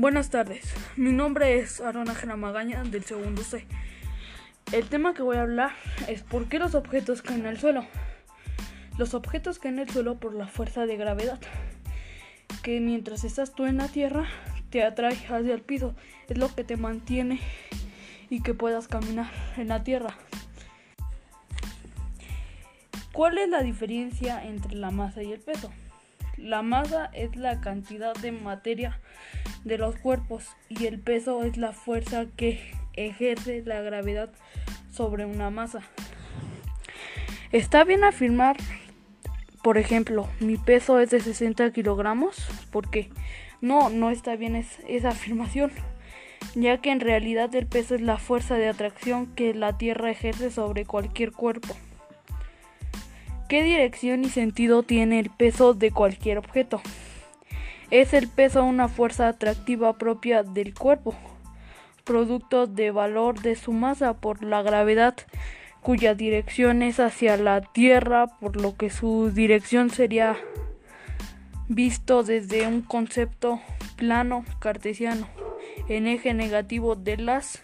Buenas tardes, mi nombre es Arona Magaña del segundo C. El tema que voy a hablar es por qué los objetos caen al suelo. Los objetos caen al suelo por la fuerza de gravedad, que mientras estás tú en la tierra te atrae hacia el piso, es lo que te mantiene y que puedas caminar en la tierra. ¿Cuál es la diferencia entre la masa y el peso? La masa es la cantidad de materia de los cuerpos y el peso es la fuerza que ejerce la gravedad sobre una masa. Está bien afirmar, por ejemplo, mi peso es de 60 kilogramos, porque no, no está bien esa afirmación, ya que en realidad el peso es la fuerza de atracción que la Tierra ejerce sobre cualquier cuerpo. ¿Qué dirección y sentido tiene el peso de cualquier objeto? Es el peso una fuerza atractiva propia del cuerpo, producto de valor de su masa por la gravedad, cuya dirección es hacia la Tierra, por lo que su dirección sería visto desde un concepto plano cartesiano en eje negativo de las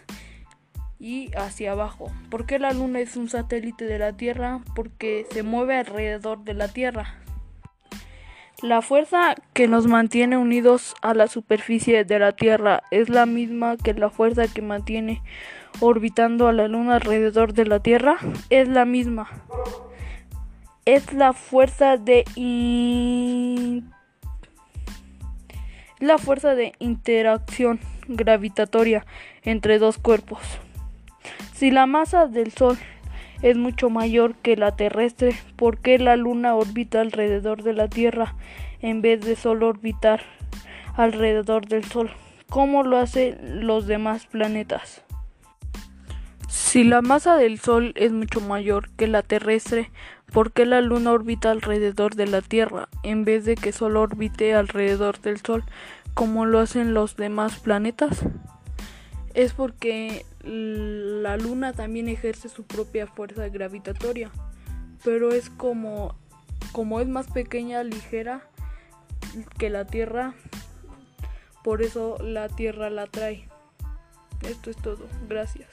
y hacia abajo. ¿Por qué la Luna es un satélite de la Tierra? Porque se mueve alrededor de la Tierra. La fuerza que nos mantiene unidos a la superficie de la Tierra es la misma que la fuerza que mantiene orbitando a la Luna alrededor de la Tierra. Es la misma. Es la fuerza de la fuerza de interacción gravitatoria entre dos cuerpos. Si la masa del Sol es mucho mayor que la terrestre, ¿por qué la Luna orbita alrededor de la Tierra en vez de solo orbitar alrededor del Sol? ¿Cómo lo hacen los demás planetas? Si la masa del Sol es mucho mayor que la terrestre, ¿por qué la Luna orbita alrededor de la Tierra en vez de que solo orbite alrededor del Sol como lo hacen los demás planetas? Es porque la luna también ejerce su propia fuerza gravitatoria, pero es como, como es más pequeña, ligera que la Tierra, por eso la Tierra la atrae. Esto es todo. Gracias.